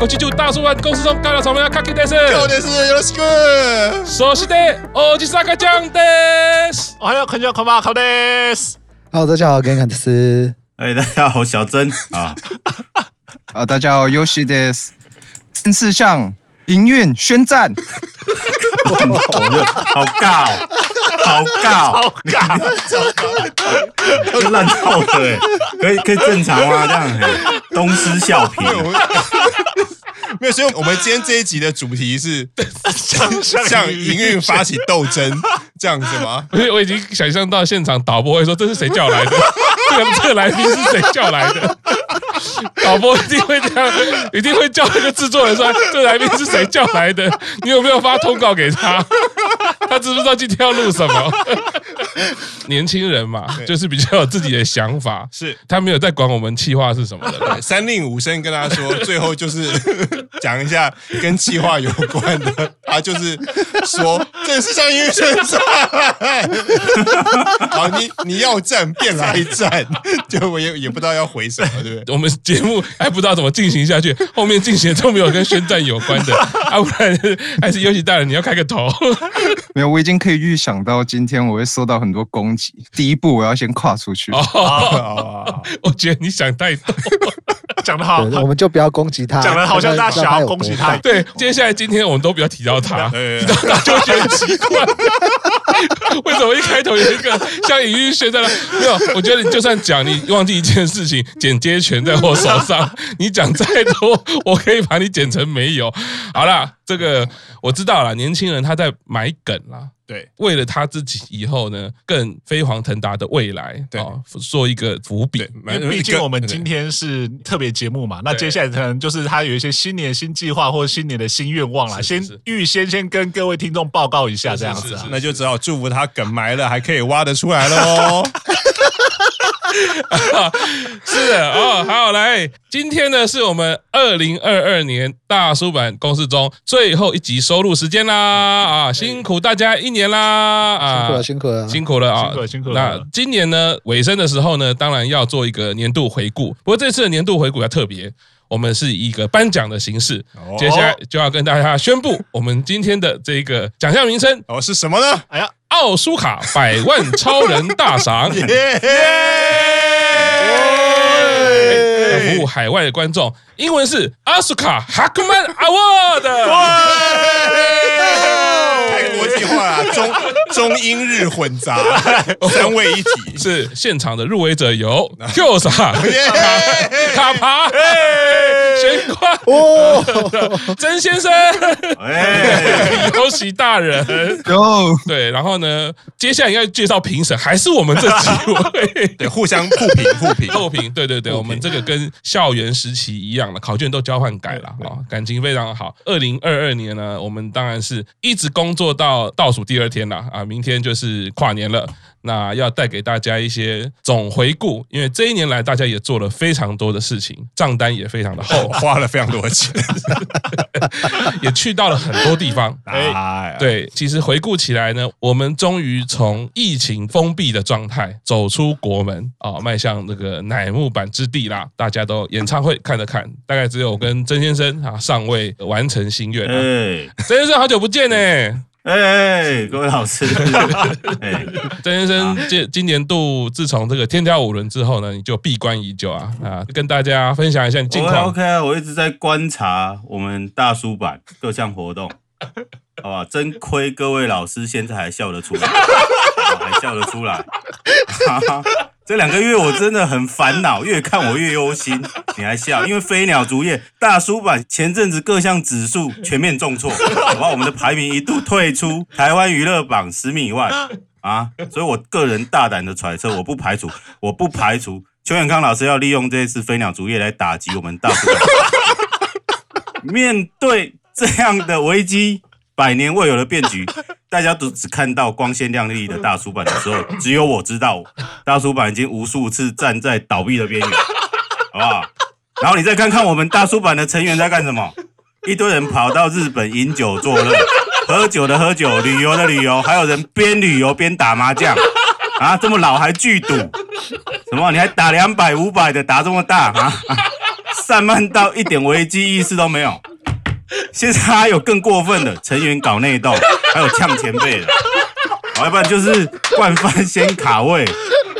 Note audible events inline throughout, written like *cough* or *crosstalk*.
じさんがこっち就大叔版公司中干了什么呀？卡基です。そうです。よろしく。そしておじさんがちゃんです。おはよう，こんにちは，こんばんは，考です。好，大家好，跟看的是哎，大家好，小珍啊，*laughs* 啊，大家好，Yoshi です。正式向营运宣战。好尬哦，好尬哦，尬，烂透了哎，可以可以正常吗？这样嘿东施效颦， 没有，所以我们今天这一集的主题是向向营运发起斗争，这样子吗？不是，我已经想象到现场导播会说：“这是谁叫来的？这个这个来宾是谁叫来的？”导播一定会这样，一定会叫那个制作人说：“这个来宾是谁叫来的？你有没有发通告给他？他知不知道今天要录什么？” *laughs* 年轻人嘛，就是比较有自己的想法，是他没有在管我们企划是什么的。对三令五申跟他说，最后就是 *laughs* 讲一下跟企划有关的，他就是说这是向营运宣战。*laughs* 好，你你要战便来战，就我也也不知道要回什么，对不对？我们节目还不知道怎么进行下去，后面进行都没有跟宣战有关的，啊，不然还是尤其大人你要开个头。没有，我已经可以预想到今天我会受到很多攻击。第一步，我要先跨出去。哦，*laughs* 我觉得你想太多，*laughs* 讲得好，我们就不要攻击他，讲的好像大家想要攻击他。对，接下来今天我们都不要提到他，对提到他就会觉得很奇怪。*laughs* 为什么一开头有一个像隐喻学在那？没有，我觉得你就算讲，你忘记一件事情，剪接权在我手上，*laughs* 你讲再多，我可以把你剪成没有。好啦，这个我知道了，年轻人他在买梗啦。对，为了他自己以后呢更飞黄腾达的未来，对，做一个伏笔。毕竟我们今天是特别节目嘛，那接下来可能就是他有一些新年新计划或者新年的新愿望啦，先预先先跟各位听众报告一下，这样子，啊。那就只好祝福他梗埋了还可以挖得出来喽。*laughs* *laughs* 是的哦，好来，今天呢是我们二零二二年大叔版公式中最后一集收录时间啦。啊，辛苦大家一年啦。啊，辛苦了，辛苦了，辛苦了啊，辛苦了，辛苦了。那今年呢尾声的时候呢，当然要做一个年度回顾。不过这次的年度回顾要特别，我们是以一个颁奖的形式，接下来就要跟大家宣布我们今天的这个奖项名称。哦是什么呢？哎呀，奥斯卡百万超人大赏。*laughs* 服务海外的观众，英文是奥斯卡 Hackman Award，太国际化了，*laughs* 中中英日混杂，*laughs* 三位一体。是现场的入围者有 Kyosa *laughs* 卡帕、玄关。哦，曾先生，哎，尤喜大人，哟，对，然后呢，接下来应该介绍评审，还是我们这几位，对，互相互评互评。互评，对对对，我们这个跟校园时期一样的，考卷都交换改了啊，感情非常好。二零二二年呢，我们当然是一直工作到倒数第二天了啊，明天就是跨年了。那要带给大家一些总回顾，因为这一年来大家也做了非常多的事情，账单也非常的厚，*laughs* 花了非常多的钱，*laughs* 也去到了很多地方。*laughs* 哎，对，其实回顾起来呢，我们终于从疫情封闭的状态走出国门啊，迈向那个乃木坂之地啦。大家都演唱会看了看，大概只有我跟曾先生啊尚未完成心愿。哎，曾先生好久不见呢。哎，哎，各位老师，*laughs* 哎，曾先生今今年度自从这个天挑五轮之后呢，你就闭关已久啊。啊，跟大家分享一下你近况。OK 啊，我一直在观察我们大叔版各项活动，*laughs* 好吧，真亏各位老师现在还笑得出来，*laughs* 还笑得出来。这两个月我真的很烦恼，越看我越忧心。你还笑？因为飞鸟竹叶大叔版前阵子各项指数全面重挫，*laughs* 把，我们的排名一度退出台湾娱乐榜十名以外啊。所以我个人大胆的揣测，我不排除，我不排除邱远康老师要利用这一次飞鸟竹叶来打击我们大叔版。*laughs* 面对这样的危机。百年未有的变局，*laughs* 大家都只看到光鲜亮丽的大叔版的时候，只有我知道，大叔版已经无数次站在倒闭的边缘，*laughs* 好不好？然后你再看看我们大叔版的成员在干什么，一堆人跑到日本饮酒作乐，喝酒的喝酒，旅游的旅游，还有人边旅游边打麻将，啊，这么老还巨赌，什么？你还打两百五百的，打这么大啊？散漫到一点危机意识都没有。*laughs* 现在还有更过分的成员搞内斗，*laughs* 还有呛前辈的，要不然就是惯犯先卡位，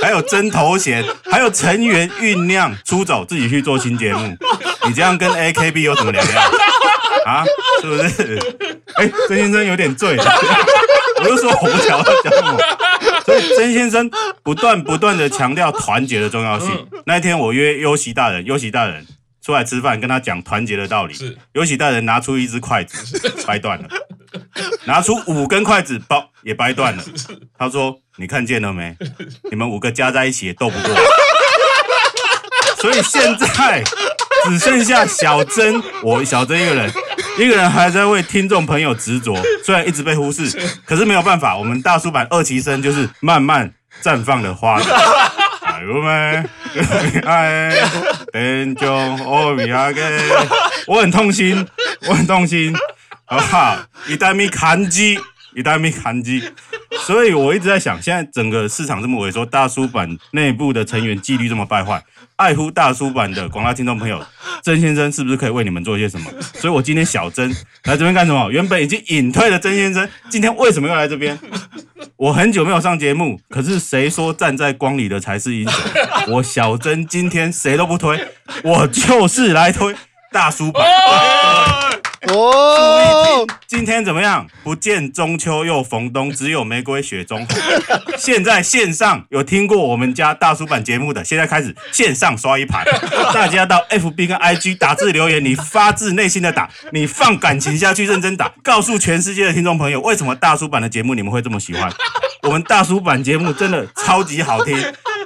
还有争头衔，还有成员酝酿出走，自己去做新节目。你这样跟 AKB 有什么两样啊？是不是？哎、欸，曾先生有点醉，*laughs* 我就说我不想要讲什么。所以曾先生不断不断的强调团结的重要性。那一天我约优席大人，优席大人。出来吃饭，跟他讲团结的道理。是，尤其大人拿出一只筷子，*laughs* 掰断了；拿出五根筷子，包也掰断了。他说：“你看见了没？你们五个加在一起也斗不过。*laughs* ”所以现在只剩下小珍，我小珍一个人，一个人还在为听众朋友执着。虽然一直被忽视，可是没有办法，我们大叔版二期生就是慢慢绽放的花。有没？哎，天中欧米亚给，我很痛心，我很痛心，好不好？一袋米砍鸡，一袋米砍鸡，所以我一直在想，现在整个市场这么萎缩，大叔版内部的成员纪律这么败坏，爱护大叔版的广大听众朋友，曾先生是不是可以为你们做一些什么？所以我今天小曾来这边干什么？原本已经隐退的曾先生，今天为什么要来这边？我很久没有上节目，可是谁说站在光里的才是英雄？*laughs* 我小珍今天谁都不推，我就是来推大叔坂。哦，今天怎么样？不见中秋又逢冬，只有玫瑰雪中红。*laughs* 现在线上有听过我们家大叔版节目的，现在开始线上刷一排。*laughs* 大家到 FB 跟 IG 打字留言，你发自内心的打，你放感情下去认真打，告诉全世界的听众朋友，为什么大叔版的节目你们会这么喜欢？*laughs* 我们大叔版节目真的超级好听。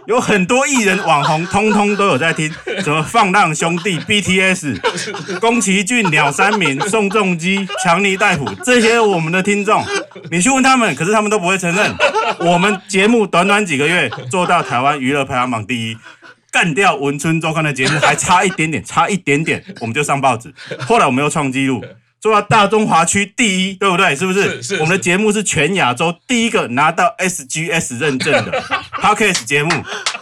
有很多艺人网红，通通都有在听，什么放浪兄弟、BTS、宫崎骏、鸟山明、宋仲基、强尼戴普这些我们的听众，你去问他们，可是他们都不会承认。我们节目短短几个月做到台湾娱乐排行榜第一，干掉文春周刊的节目还差一点点，差一点点我们就上报纸。后来我们又创纪录。做到大中华区第一，对不对？是不是？是是是，我们的节目是全亚洲第一个拿到 SGS 认证的 Podcast 节目，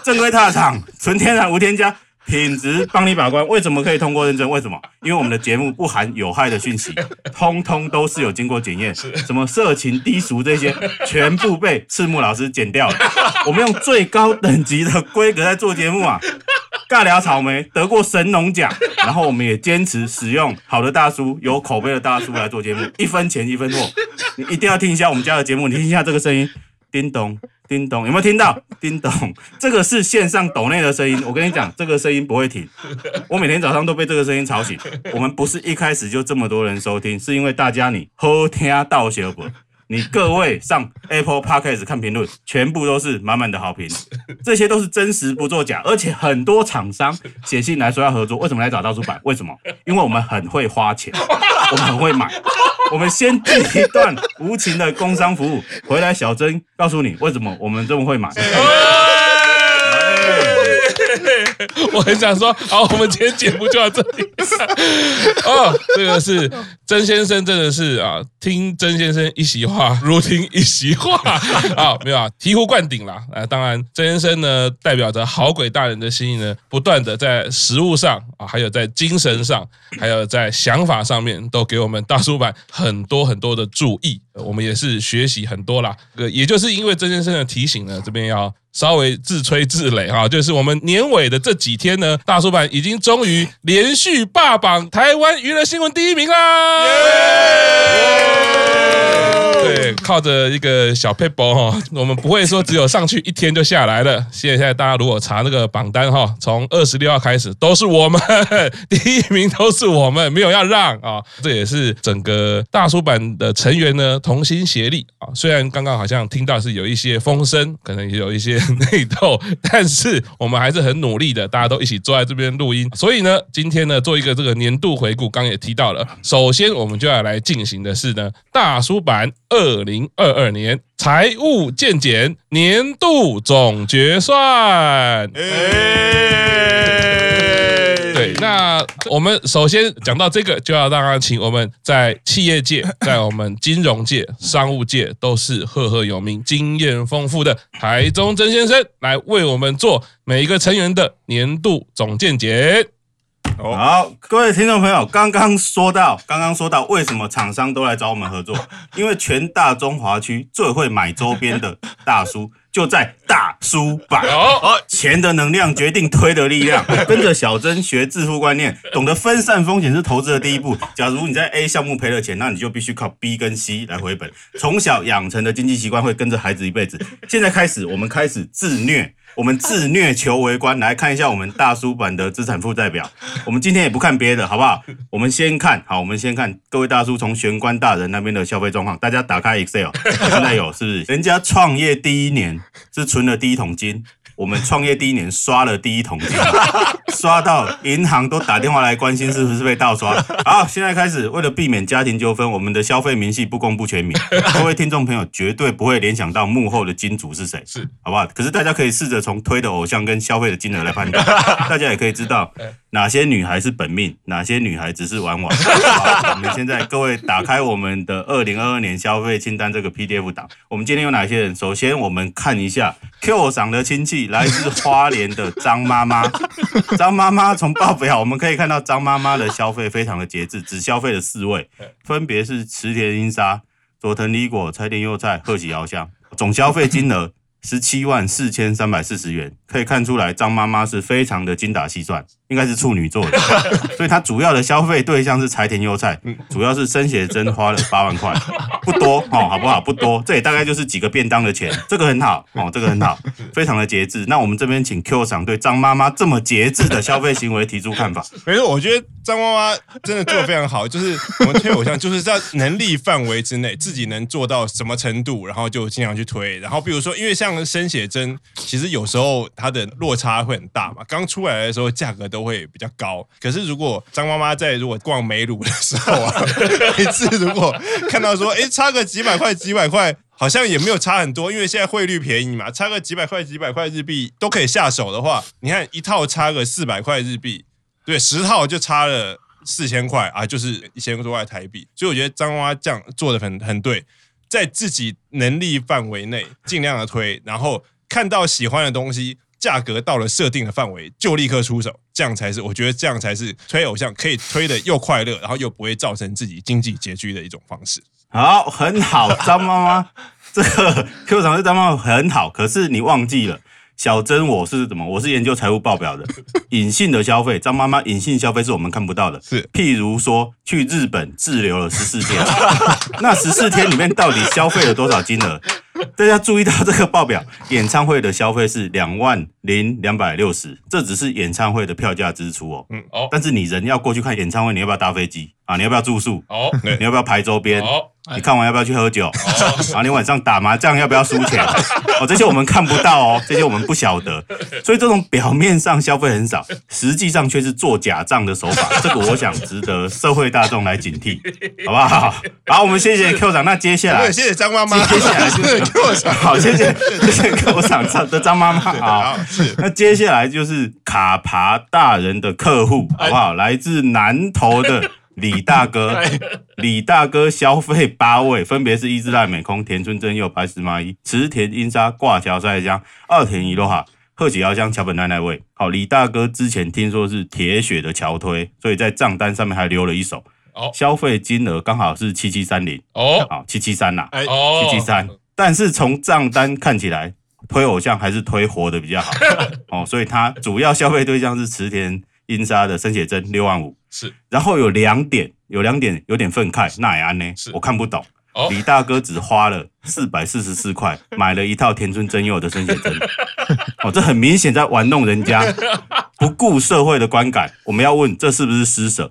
正规踏场，纯天然无添加，品质帮你把关。为什么可以通过认证？为什么？因为我们的节目不含有害的讯息，*laughs* 通通都是有经过检验，什么色情低俗这些，全部被赤木老师剪掉了。*laughs* 我们用最高等级的规格在做节目啊。尬聊草莓得过神农奖，然后我们也坚持使用好的大叔、有口碑的大叔来做节目，一分钱一分货。你一定要听一下我们家的节目，你听一下这个声音，叮咚叮咚，有没有听到？*laughs* 叮咚，这个是线上抖内的声音。我跟你讲，这个声音不会停，我每天早上都被这个声音吵醒。我们不是一开始就这么多人收听，是因为大家你好听到学不？你各位上 Apple Podcast 看评论，全部都是满满的好评，这些都是真实不作假，而且很多厂商写信来说要合作，为什么来找大叔版？为什么？因为我们很会花钱，我们很会买。我们先进一段无情的工商服务，回来小曾告诉你为什么我们这么会买。*laughs* 我很想说，好，我们今天节目就到这里。哦，这个是曾先生，真的是啊，听曾先生一席话，如听一席话啊，没有啊，醍醐灌顶啦。啊，当然，曾先生呢，代表着好鬼大人的心意呢，不断的在食物上啊，还有在精神上，还有在想法上面，都给我们大叔版很多很多的注意，我们也是学习很多啦。呃，也就是因为曾先生的提醒呢，这边要。稍微自吹自擂哈，就是我们年尾的这几天呢，大叔版已经终于连续霸榜台湾娱乐新闻第一名啦！对，靠着一个小 paper 哈，我们不会说只有上去一天就下来了。现在大家如果查那个榜单哈，从二十六号开始都是我们 *laughs* 第一名，都是我们，没有要让啊。这也是整个大叔版的成员呢同心协力啊。虽然刚刚好像听到是有一些风声，可能也有一些。内斗，但是我们还是很努力的，大家都一起坐在这边录音。所以呢，今天呢，做一个这个年度回顾，刚也提到了。首先，我们就要来进行的是呢，大叔坂二零二二年财务见检年度总决算。对，那我们首先讲到这个，就要当然请我们在企业界、在我们金融界、商务界都是赫赫有名、经验丰富的台中曾先生来为我们做每一个成员的年度总见解。好，各位听众朋友，刚刚说到，刚刚说到，为什么厂商都来找我们合作？*laughs* 因为全大中华区最会买周边的大叔就在大叔版。哦，钱的能量决定推的力量。*laughs* 跟着小珍学致富观念，懂得分散风险是投资的第一步。假如你在 A 项目赔了钱，那你就必须靠 B 跟 C 来回本。从小养成的经济习惯会跟着孩子一辈子。现在开始，我们开始自虐。我们自虐求围观，来看一下我们大叔版的资产负债表。我们今天也不看别的，好不好？我们先看好，我们先看各位大叔从玄关大人那边的消费状况。大家打开 Excel，现在有是不是？人家创业第一年是存了第一桶金。我们创业第一年刷了第一桶金，*laughs* 刷到银行都打电话来关心是不是被盗刷。好，现在开始，为了避免家庭纠纷，我们的消费明细不公布全名，*laughs* 各位听众朋友绝对不会联想到幕后的金主是谁，是好不好？可是大家可以试着从推的偶像跟消费的金额来判断，*laughs* 大家也可以知道哪些女孩是本命，哪些女孩只是玩玩。好，我们现在各位打开我们的二零二二年消费清单这个 PDF 档，我们今天有哪些人？首先我们看一下 Q 赏的亲戚。来自花莲的张妈妈，*laughs* 张妈妈从报表我们可以看到，张妈妈的消费非常的节制，只消费了四位，分别是池田英沙、佐藤李果、柴田佑菜、贺喜遥香，总消费金额十七万四千三百四十元，可以看出来张妈妈是非常的精打细算。应该是处女座的，*laughs* 所以她主要的消费对象是柴田优菜，主要是生写真花了八万块，不多哦，好不好？不多，这也大概就是几个便当的钱，这个很好哦，这个很好，*laughs* 非常的节制。那我们这边请 Q 厂对张妈妈这么节制的消费行为提出看法。没错，我觉得张妈妈真的做的非常好，就是我们推偶像，就是在能力范围之内，自己能做到什么程度，然后就尽量去推。然后比如说，因为像生写真，其实有时候它的落差会很大嘛，刚出来的时候价格都。会比较高，可是如果张妈妈在如果逛美鲁的时候啊，*laughs* 每次如果看到说，哎，差个几百块几百块，好像也没有差很多，因为现在汇率便宜嘛，差个几百块几百块日币都可以下手的话，你看一套差个四百块日币，对，十套就差了四千块啊，就是一千多块台币。所以我觉得张妈妈这样做的很很对，在自己能力范围内尽量的推，然后看到喜欢的东西。价格到了设定的范围，就立刻出手，这样才是我觉得这样才是推偶像可以推的又快乐，然后又不会造成自己经济拮据的一种方式。好，很好，张妈妈，这个 *laughs* Q 场是张妈妈很好，可是你忘记了。小珍，我是怎么？我是研究财务报表的。*laughs* 隐性的消费，张妈妈隐性消费是我们看不到的。是，譬如说去日本滞留了十四天，*laughs* 那十四天里面到底消费了多少金额？大家注意到这个报表，演唱会的消费是两万零两百六十，这只是演唱会的票价支出哦。嗯哦。但是你人要过去看演唱会，你要不要搭飞机啊？你要不要住宿？哦。你要不要排周边？哦。你看完要不要去喝酒？啊，你晚上打麻将要不要输钱？*laughs* 哦，这些我们看不到哦，这些我们不晓得。所以这种表面上消费很少，实际上却是做假账的手法。*laughs* 这个我想值得社会大众来警惕，好不好？好，我们谢谢 Q 长。那接下来，谢谢张妈妈。接下来是 Q 长。好，谢谢谢谢 Q 赏的张妈妈。好，是。那接下来就是卡爬大人的客户，好不好？来自南投的。李大哥，*laughs* 李大哥消费八位，分别是伊之濑美空、田村真佑、白石麻衣、池田英沙、挂桥赛江、二田一路哈、贺喜遥香、桥本奈奈未。好，李大哥之前听说是铁血的桥推，所以在账单上面还留了一手。哦，消费金额刚好是七七三零。哦，好，七七三啦。哦，七七三。但是从账单看起来，推偶像还是推活的比较好。*laughs* 哦，所以他主要消费对象是池田英沙的生写真六万五。是，然后有两点，有两点有点愤慨，那也安呢？是我看不懂。哦、李大哥只花了四百四十四块，*laughs* 买了一套田村真佑的生写真。*laughs* 哦，这很明显在玩弄人家，不顾社会的观感。我们要问，这是不是施舍？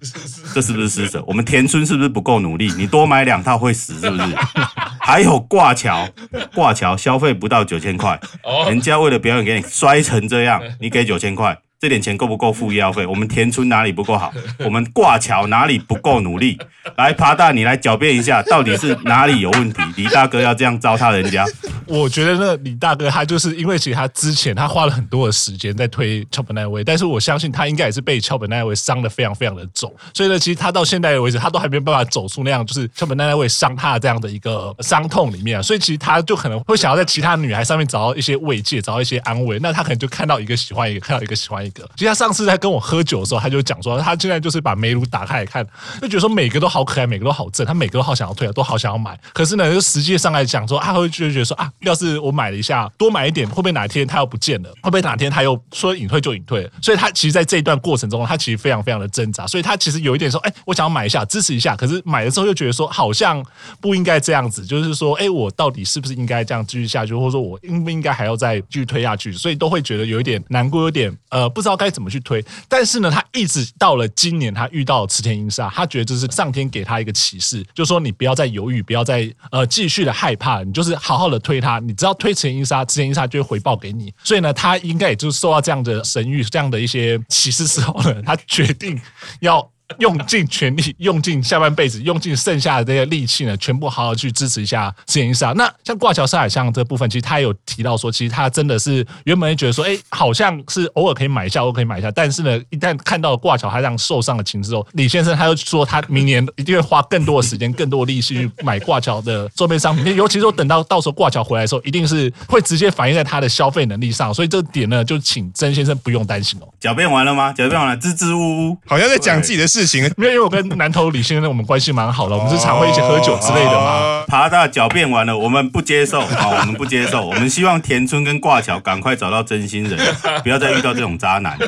这是不是施舍？我们田村是不是不够努力？你多买两套会死是不是？*laughs* 还有挂桥，挂桥消费不到九千块，人家为了表演给你摔成这样，你给九千块。这点钱够不够付医药费？我们田村哪里不够好？我们挂桥哪里不够努力？来，爬大，你来狡辩一下，到底是哪里有问题？李大哥要这样糟蹋人家，我觉得那李大哥他就是因为其实他之前他花了很多的时间在推桥本奈威，但是我相信他应该也是被桥本奈威伤的非常非常的重，所以呢，其实他到现在为止他都还没有办法走出那样就是桥本奈威伤他的这样的一个伤痛里面啊，所以其实他就可能会想要在其他女孩上面找到一些慰藉，找到一些安慰。那他可能就看到一个喜欢一个，看到一个喜欢一。其实他上次在跟我喝酒的时候，他就讲说，他现在就是把梅鲁打开来看，就觉得说每个都好可爱，每个都好正，他每个都好想要推，都好想要买。可是呢，就实际上来讲说，他会就觉得说啊，要是我买了一下，多买一点，会不会哪一天他又不见了？会不会哪天他又说隐退就隐退了？所以他其实在这一段过程中，他其实非常非常的挣扎。所以他其实有一点说，哎，我想要买一下，支持一下。可是买的时候又觉得说，好像不应该这样子，就是说，哎，我到底是不是应该这样继续下去，或者说我应不应该还要再继续推下去？所以都会觉得有一点难过，有点呃，不知道该怎么去推。但是呢，他一直到了今年，他遇到了池田英沙，他觉得这是上天给他一个启示，就说你不要再犹豫，不要再呃继续的害怕，你就是好好的推他，你只要推池田英沙，池田英沙就会回报给你。所以呢，他应该也就是受到这样的神谕、这样的一些启示之后呢，他决定要。用尽全力，用尽下半辈子，用尽剩下的这些力气呢，全部好好去支持一下池田英沙。那像挂桥上海象这部分，其实他有提到说，其实他真的是原本觉得说，哎，好像是偶尔可以买一下，偶尔可以买一下。但是呢，一旦看到挂桥他这样受伤的情之后，李先生他又说，他明年一定会花更多的时间、更多的力气去买挂桥的周边商品。尤其是说等到到时候挂桥回来的时候，一定是会直接反映在他的消费能力上。所以这点呢，就请曾先生不用担心哦。狡辩完了吗？狡辩完了，支支吾吾，好像在讲自己的事情。因为我跟南投李先生我们关系蛮好的，我们是常会一起喝酒之类的嘛。爬大狡辩完了，我们不接受，好，*laughs* 我们不接受，我们希望田村跟挂桥赶快找到真心人，不要再遇到这种渣男，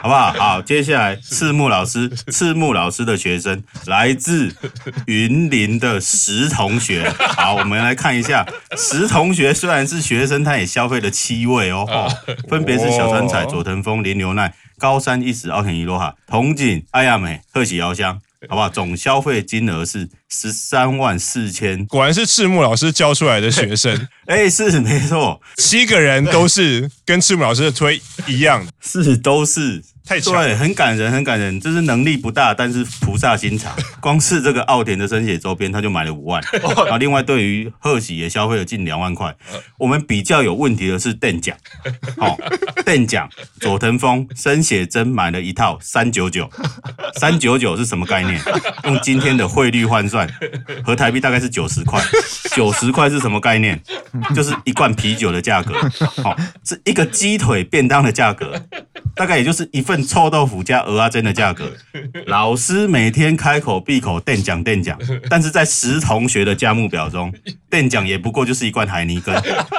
好不好？好，接下来赤木老师，赤木老师的学生来自云林的石同学，好，我们来看一下石同学虽然是学生，他也消费了七位哦，分别是小川彩、佐藤峰、林牛奈。高山一石、奥田一落哈、铜井、爱亚美、贺喜遥香，好不好？总消费金额是十三万四千。果然是赤木老师教出来的学生，*laughs* 哎，是没错，七个人都是跟赤木老师的推一样，*laughs* 是都是。太强，对，很感人，很感人。就是能力不大，但是菩萨心肠。*laughs* 光是这个奥田的生写周边，他就买了五万。*laughs* 然后另外对于贺喜也消费了近两万块。我们比较有问题的是邓奖，好，*laughs* 邓奖佐藤峰生写真买了一套三九九，三九九是什么概念？用今天的汇率换算，合台币大概是九十块。九十块是什么概念？就是一罐啤酒的价格。好，是一个鸡腿便当的价格，大概也就是一份。臭豆腐加鹅阿珍的价格，*laughs* 老师每天开口闭口垫讲垫讲，*laughs* 但是在十同学的价目表中，垫讲也不过就是一罐海尼根，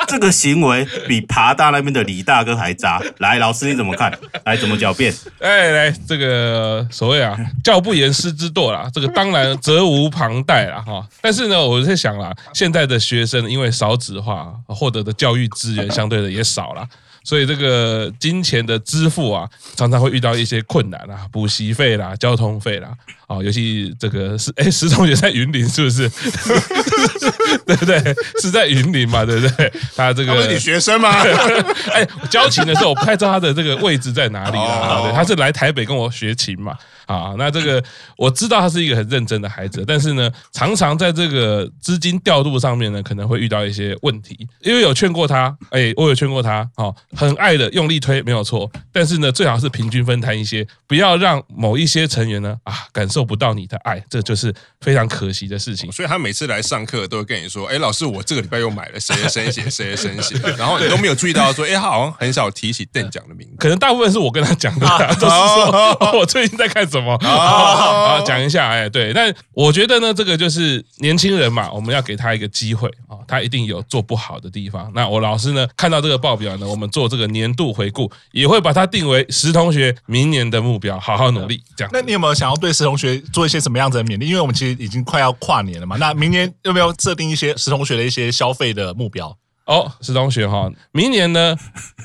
这个行为比爬大那边的李大哥还渣。来，老师你怎么看？来，怎么狡辩？哎，来这个所谓啊，教不严师之惰啦，这个当然责无旁贷啦哈。但是呢，我在想啦，现在的学生因为少子化，获得的教育资源相对的也少了。所以这个金钱的支付啊，常常会遇到一些困难啊，补习费啦、交通费啦，啊，尤其这个是哎，石同学在云林是不是？*laughs* 对不对？是在云林嘛，对不对？他这个他是你学生吗？*laughs* 哎，交琴的时候我不太知道他的这个位置在哪里啊。对，他是来台北跟我学琴嘛。啊，那这个我知道他是一个很认真的孩子，但是呢，常常在这个资金调度上面呢，可能会遇到一些问题。因为有劝过他，哎，我有劝过他，好，很爱的用力推没有错，但是呢，最好是平均分摊一些，不要让某一些成员呢啊感受不到你的爱，这就是非常可惜的事情。所以他每次来上课都会跟你说，哎，老师，我这个礼拜又买了谁的生写，谁的生写，然后你都没有注意到说，哎，他好像很少提起邓奖的名字，可能大部分是我跟他讲的，啊、*laughs* 都是说我最近在看什么。好，*laughs* 讲一下，哎，对，但我觉得呢，这个就是年轻人嘛，我们要给他一个机会啊，他一定有做不好的地方。那我老师呢，看到这个报表呢，我们做这个年度回顾，也会把它定为石同学明年的目标，好好努力。这样，那你有没有想要对石同学做一些什么样子的勉励？因为我们其实已经快要跨年了嘛，那明年有没有设定一些石同学的一些消费的目标？哦，石同学哈，明年呢，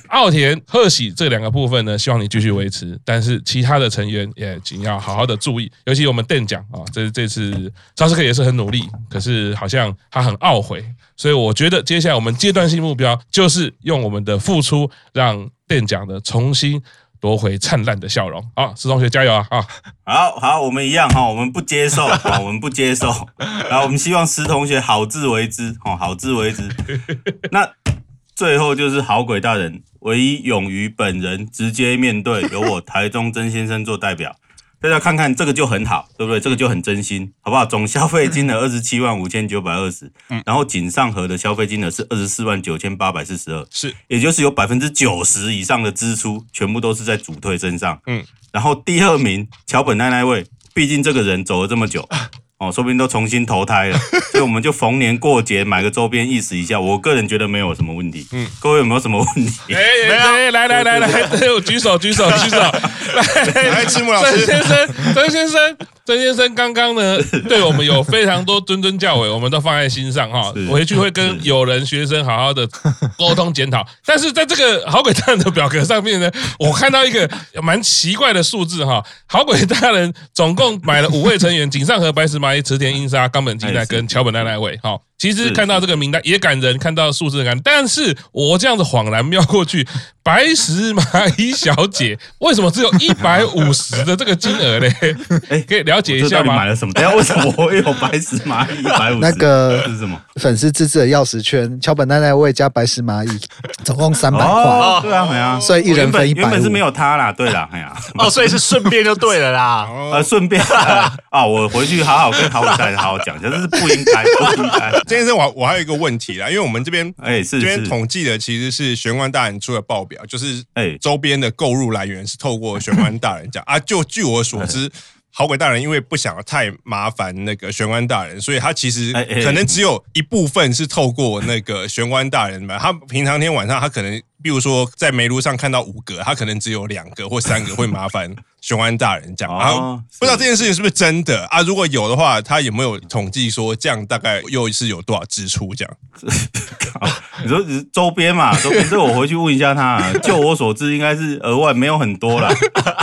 奥田、贺喜这两个部分呢，希望你继续维持，但是其他的成员也请要好好的注意，尤其我们店奖啊，这这次查斯克也是很努力，可是好像他很懊悔，所以我觉得接下来我们阶段性目标就是用我们的付出，让店长的重新夺回灿烂的笑容。好，石同学加油啊！啊，好好，我们一样哈，我们不接受啊，*laughs* 我们不接受。然后我们希望石同学好自为之哦，好自为之。*laughs* 那最后就是好鬼大人，唯一勇于本人直接面对，由我台中曾先生做代表。大家看看这个就很好，对不对？这个就很真心，好不好？总消费金额二十七万五千九百二十，然后锦上河的消费金额是二十四万九千八百四十二，是，也就是有百分之九十以上的支出全部都是在主推身上，嗯，然后第二名桥本奈奈未，毕竟这个人走了这么久。哦，说不定都重新投胎了，*laughs* 所以我们就逢年过节买个周边意思一下。我个人觉得没有什么问题。嗯，各位有没有什么问题？*laughs* 哎，来来来来来，举手举手 *laughs* 举手，来来，赤木老师，曾先生，曾先生。曾先生刚刚呢，对我们有非常多谆谆教诲，我们都放在心上哈。回去会跟友人学生好好的沟通检讨。但是在这个好鬼大人的表格上面呢，我看到一个蛮奇怪的数字哈。好鬼大人总共买了五位成员：井上和白石麻衣、池田英沙、冈本纪奈跟桥本奈奈未。哈，其实看到这个名单也感人，看到数字感人。但是我这样子恍然瞄过去，白石麻衣小姐 *laughs* 为什么只有一百五十的这个金额嘞？*laughs* 哎，可以了解一下吗？买了什么？等下为什么我有白石麻衣 *laughs* 一百五十？那个是什么？粉丝自制的钥匙圈，桥本奈奈未加白石麻衣，总共三百块。哦，对啊，对啊，所以一人分一百。原本是没有他啦，对啦，哎呀，哦，所以是顺便就对了啦。呃，顺便啊，我回去好好跟好鬼大人好好讲一下，这是不应该，不应该。这件事我我还有一个问题啦，因为我们这边哎是这边统计的其实是玄关大人出的报表，就是哎周边的购入来源是透过玄关大人讲啊，就据我所知。好鬼大人因为不想太麻烦那个玄关大人，所以他其实可能只有一部分是透过那个玄关大人嘛。他平常天晚上他可能，比如说在煤炉上看到五个，他可能只有两个或三个会麻烦雄安大人这样。然后不知道这件事情是不是真的啊？如果有的话，他有没有统计说这样大概又是有多少支出这样？你说周边嘛，*laughs* 周边这我回去问一下他。啊就我所知，应该是额外没有很多啦。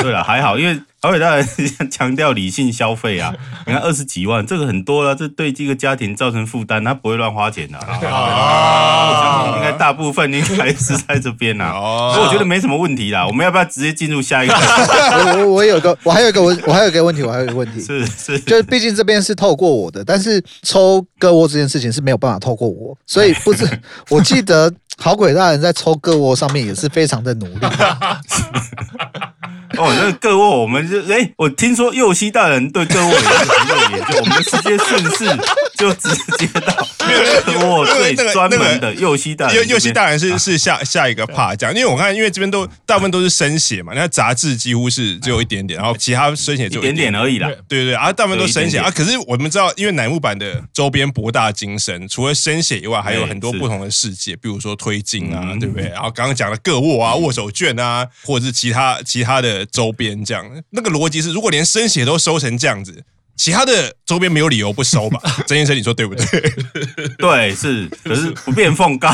对了，还好，因为。好鬼大人强调理性消费啊！你看二十几万，这个很多了，这对这个家庭造成负担，他不会乱花钱的啊。我相信应该大部分应该是在这边呐。所以我觉得没什么问题啦。我们要不要直接进入下一个？*laughs* 我我我有个，我还有一个问，我还有一个问题，我还有一个问题。是是，就是毕竟这边是透过我的，但是抽个窝这件事情是没有办法透过我，所以不是。*laughs* 我记得好鬼大人在抽个窝上面也是非常的努力。*laughs* 哦，那各位，我们就哎，我听说右西大人对各位也是很有研究，我们直接顺势就直接到 *laughs* 个窝最专门的右西大人。右右西大人是是下下一个 part 讲，因为我看因为这边都大部分都是生写嘛，那杂志几乎是只有一点点，然后其他生写就一点点而已啦。对对，啊，大部分都生写啊。可是我们知道，因为乃木坂的周边博大精深，除了生写以外，还有很多不同的世界，比如说推进啊，对不对？然后刚刚讲的个握啊、握手券啊，或者是其他其他的。周边这样，那个逻辑是，如果连生写都收成这样子，其他的周边没有理由不收吧？曾先生，你说对不对？*laughs* 对，是，可是不便 *laughs* 奉告，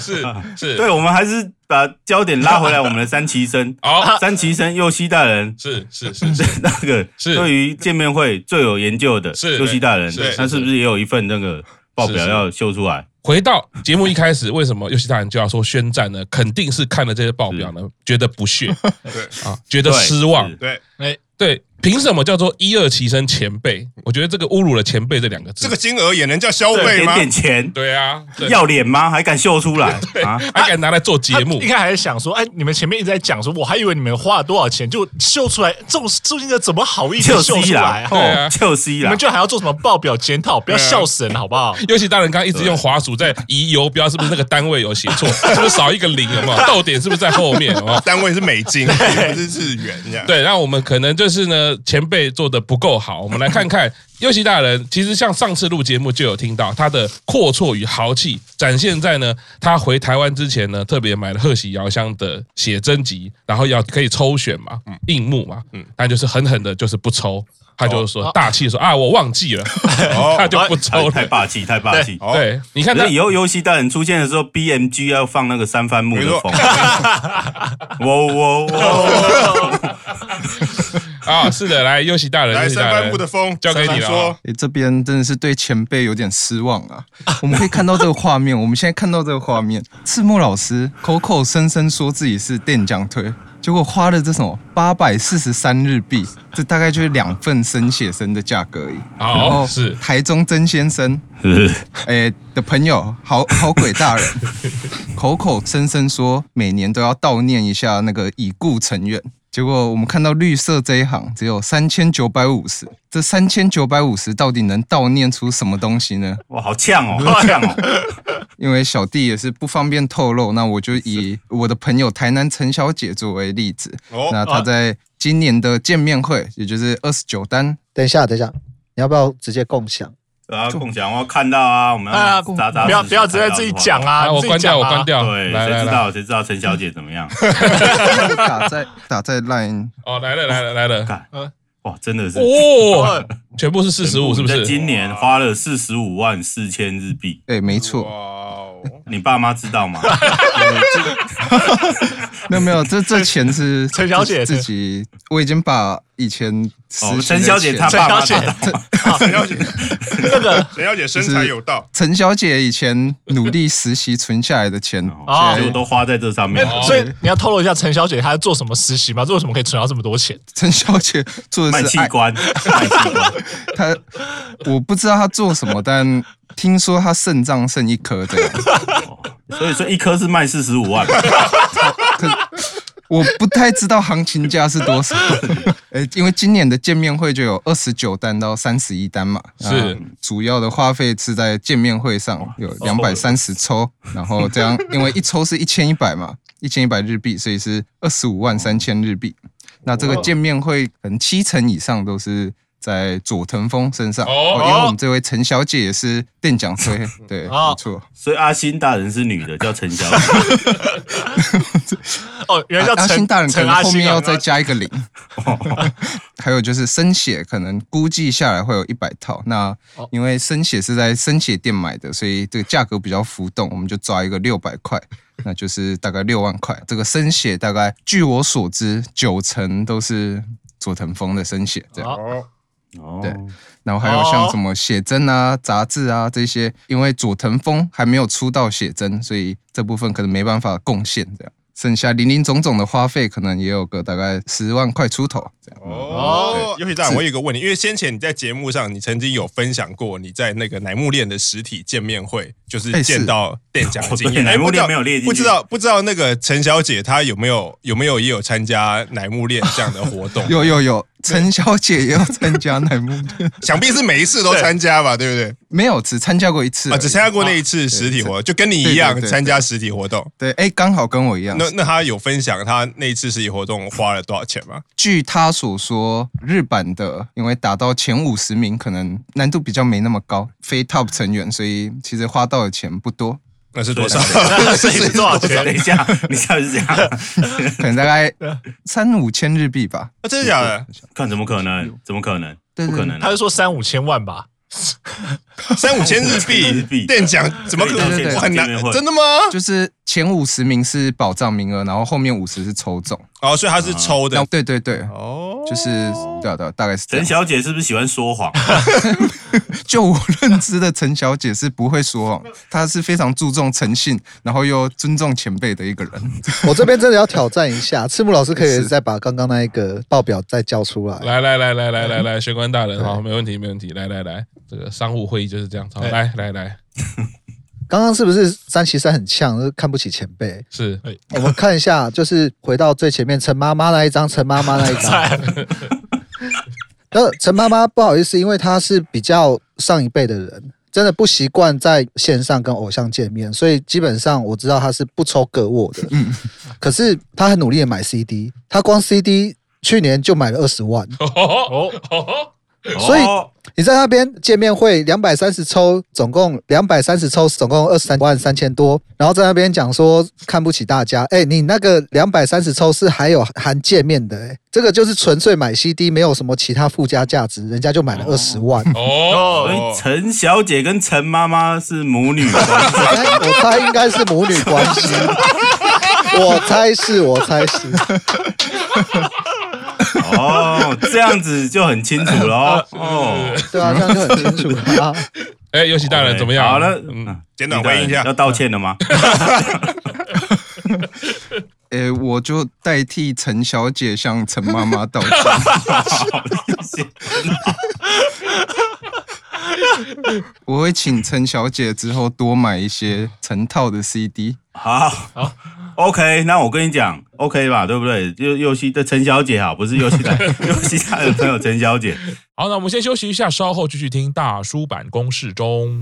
是是，对，我们还是把焦点拉回来，我们的三旗生，*laughs* 好，三旗生右西大人，是是是是，那个是。对于见面会最有研究的，是。右西大人，他是不是也有一份那个报表要秀出来？回到节目一开始，为什么尤其大人就要说宣战呢？肯定是看了这些报表呢，觉得不屑，*laughs* 对啊，觉得失望，对，哎，对。凭什么叫做一二期生前辈？我觉得这个侮辱了前辈这两个字。这个金额也能叫消费吗？点点钱，对啊，要脸吗？还敢秀出来啊？还敢拿来做节目？应该还是想说，哎，你们前面一直在讲说，我还以为你们花了多少钱，就秀出来，这种这金额怎么好意思秀出来？对啊，就是你们就还要做什么报表检讨？不要笑死人好不好？尤其大人刚刚一直用滑鼠在移游标，是不是那个单位有写错？是不是少一个零？有没有？逗点是不是在后面？有没有？*laughs* 单位是美金，不是日元这样。对，那我们可能就是呢，前辈做。的不够好，我们来看看 *laughs* 右西大人。其实像上次录节目就有听到他的阔绰与豪气展现在呢，他回台湾之前呢，特别买了贺喜遥香的写真集，然后要可以抽选嘛，硬木嘛，嗯，但就是狠狠的，就是不抽，他就是说大气说啊，我忘记了，*laughs* 他就不抽了，太霸气，太霸气。对，你看，那以后游戏大人出现的时候，BMG 要放那个三番木的风！啊，是的，来，右喜大人，来三番部的风交给你了。说，哎，这边真的是对前辈有点失望啊。我们可以看到这个画面，*laughs* 我们现在看到这个画面，赤木老师口口声声说自己是电奖推。结果花了这什么八百四十三日币，这大概就是两份生写生的价格而已。好，然后是台中曾先生，*laughs* 哎的朋友，好好鬼大人，*laughs* 口口声声说每年都要悼念一下那个已故成员。结果我们看到绿色这一行只有三千九百五十，这三千九百五十到底能悼念出什么东西呢？哇，好呛哦，*laughs* 好呛哦！因为小弟也是不方便透露，那我就以我的朋友台南陈小姐作为例子。哦，那她在今年的见面会，也就是二十九单。等一下，等一下，你要不要直接共享？啊，共享！我要看到啊，我们要扎扎实实。不要不要直接自己讲啊！我关掉，我关掉。对，谁知道谁知道陈小姐怎么样？*laughs* 打在打在 line。哦，来了来了来了！看，哇，真的是哦，*laughs* 全部是四十五，是不是？今年花了四十五万四千日币。哎，没错。你爸妈知道吗？*laughs* *laughs* 没有没有，这这钱是 *laughs* 陈小姐自己。我已经把以前哦，*laughs* 陈小姐她爸妈知道。陈小姐那个陈小姐身材有道。陈小姐以前努力实习存下来的钱，结果都花在这上面。所以你要透露一下陈小姐她做什么实习吗？做什么可以存到这么多钱？陈小姐做的是卖器官，卖器官。她我不知道她做什么，但。听说她肾脏剩一颗，这样，所以说一颗是卖四十五万。我不太知道行情价是多少。呃，因为今年的见面会就有二十九单到三十一单嘛，是主要的花费是在见面会上有两百三十抽，然后这样，因为一抽是一千一百嘛，一千一百日币，所以是二十五万三千日币。那这个见面会可能七成以上都是。在佐藤枫身上，哦，因为我们这位陈小姐也是电奖推，*laughs* 对，没错。所以阿星大人是女的，叫陈小姐。*laughs* 哦，原来叫阿星大人，可能后面要再加一个 *laughs* 零。还有就是生写，可能估计下来会有一百套。那因为生写是在生写店买的，所以这个价格比较浮动，我们就抓一个六百块，那就是大概六万块。这个生写大概据我所知，九成都是佐藤枫的生写，这样。哦，对，然后还有像什么写真啊、杂志啊这些，因为佐藤峰还没有出道写真，所以这部分可能没办法贡献这样。剩下零零总总的花费，可能也有个大概十万块出头这样。哦，优喜大人，我有一个问题，因为先前你在节目上，你曾经有分享过你在那个乃木恋的实体见面会，就是见到店长的经验。乃木恋没有列进，不知道不知道那个陈小姐她有没有有没有也有参加乃木恋这样的活动？*laughs* 有有有。陈小姐也要参加乃木恋，*laughs* 想必是每一次都参加吧，对不对？没有，只参加过一次啊，只参加过那一次实体活动，就跟你一样参加实体活动。对，哎，刚好跟我一样。那那他有分享他那一次实体活动花了多少钱吗？据他所说，日版的因为打到前五十名，可能难度比较没那么高，非 top 成员，所以其实花到的钱不多。那是多少？*laughs* 那是多少钱？等一下，你下次是这样，可能大概 *laughs* 三五千日币吧。啊，真的假的？看怎么可能？怎么可能？不可能。他是说三五千万吧？*laughs* 三五千日币电奖怎么可能？很难，真的吗？就是前五十名是保障名额，然后后面五十是抽中。哦，所以他是抽的。对对对。哦，就是对对，大概是。陈小姐是不是喜欢说谎？*laughs* *laughs* 就我认知的陈小姐是不会说谎，她是非常注重诚信，然后又尊重前辈的一个人。*laughs* 我这边真的要挑战一下，赤木老师可以再把刚刚那一个报表再叫出来。来来来来来来来，玄关大人，好，没问题没问题，来来来。这个商务会议就是这样，好，来来来，刚刚是不是三七三很呛，看不起前辈？是，我们看一下，就是回到最前面陈妈妈那一张，陈妈妈那一张。*laughs* 那陈妈妈不好意思，因为她是比较上一辈的人，真的不习惯在线上跟偶像见面，所以基本上我知道她是不抽个握的。嗯，可是她很努力的买 CD，她光 CD 去年就买了二十万。哦哦。*laughs* 所以你在那边见面会两百三十抽，总共两百三十抽，总共二十三万三千多。然后在那边讲说看不起大家，哎，你那个两百三十抽是还有含见面的，哎，这个就是纯粹买 CD，没有什么其他附加价值，人家就买了二十万。哦，所以陈小姐跟陈妈妈是母女关系，我猜应该是母女关系，我猜是，我猜是。哦，这这样子就很清楚了哦。*laughs* 哦，对啊，这样就很清楚了。*laughs* 哎，游戏大人怎么样？好了，嗯，简短回应一下，要道歉了吗？*laughs* 哎，我就代替陈小姐向陈妈妈道歉。我会请陈小姐之后多买一些成套的 CD。好，好，OK。那我跟你讲，OK 吧，对不对？又又西的陈小姐好，不是又西的 *laughs* 又西他的朋友陈小姐。好，那我们先休息一下，稍后继续听大叔版公式中。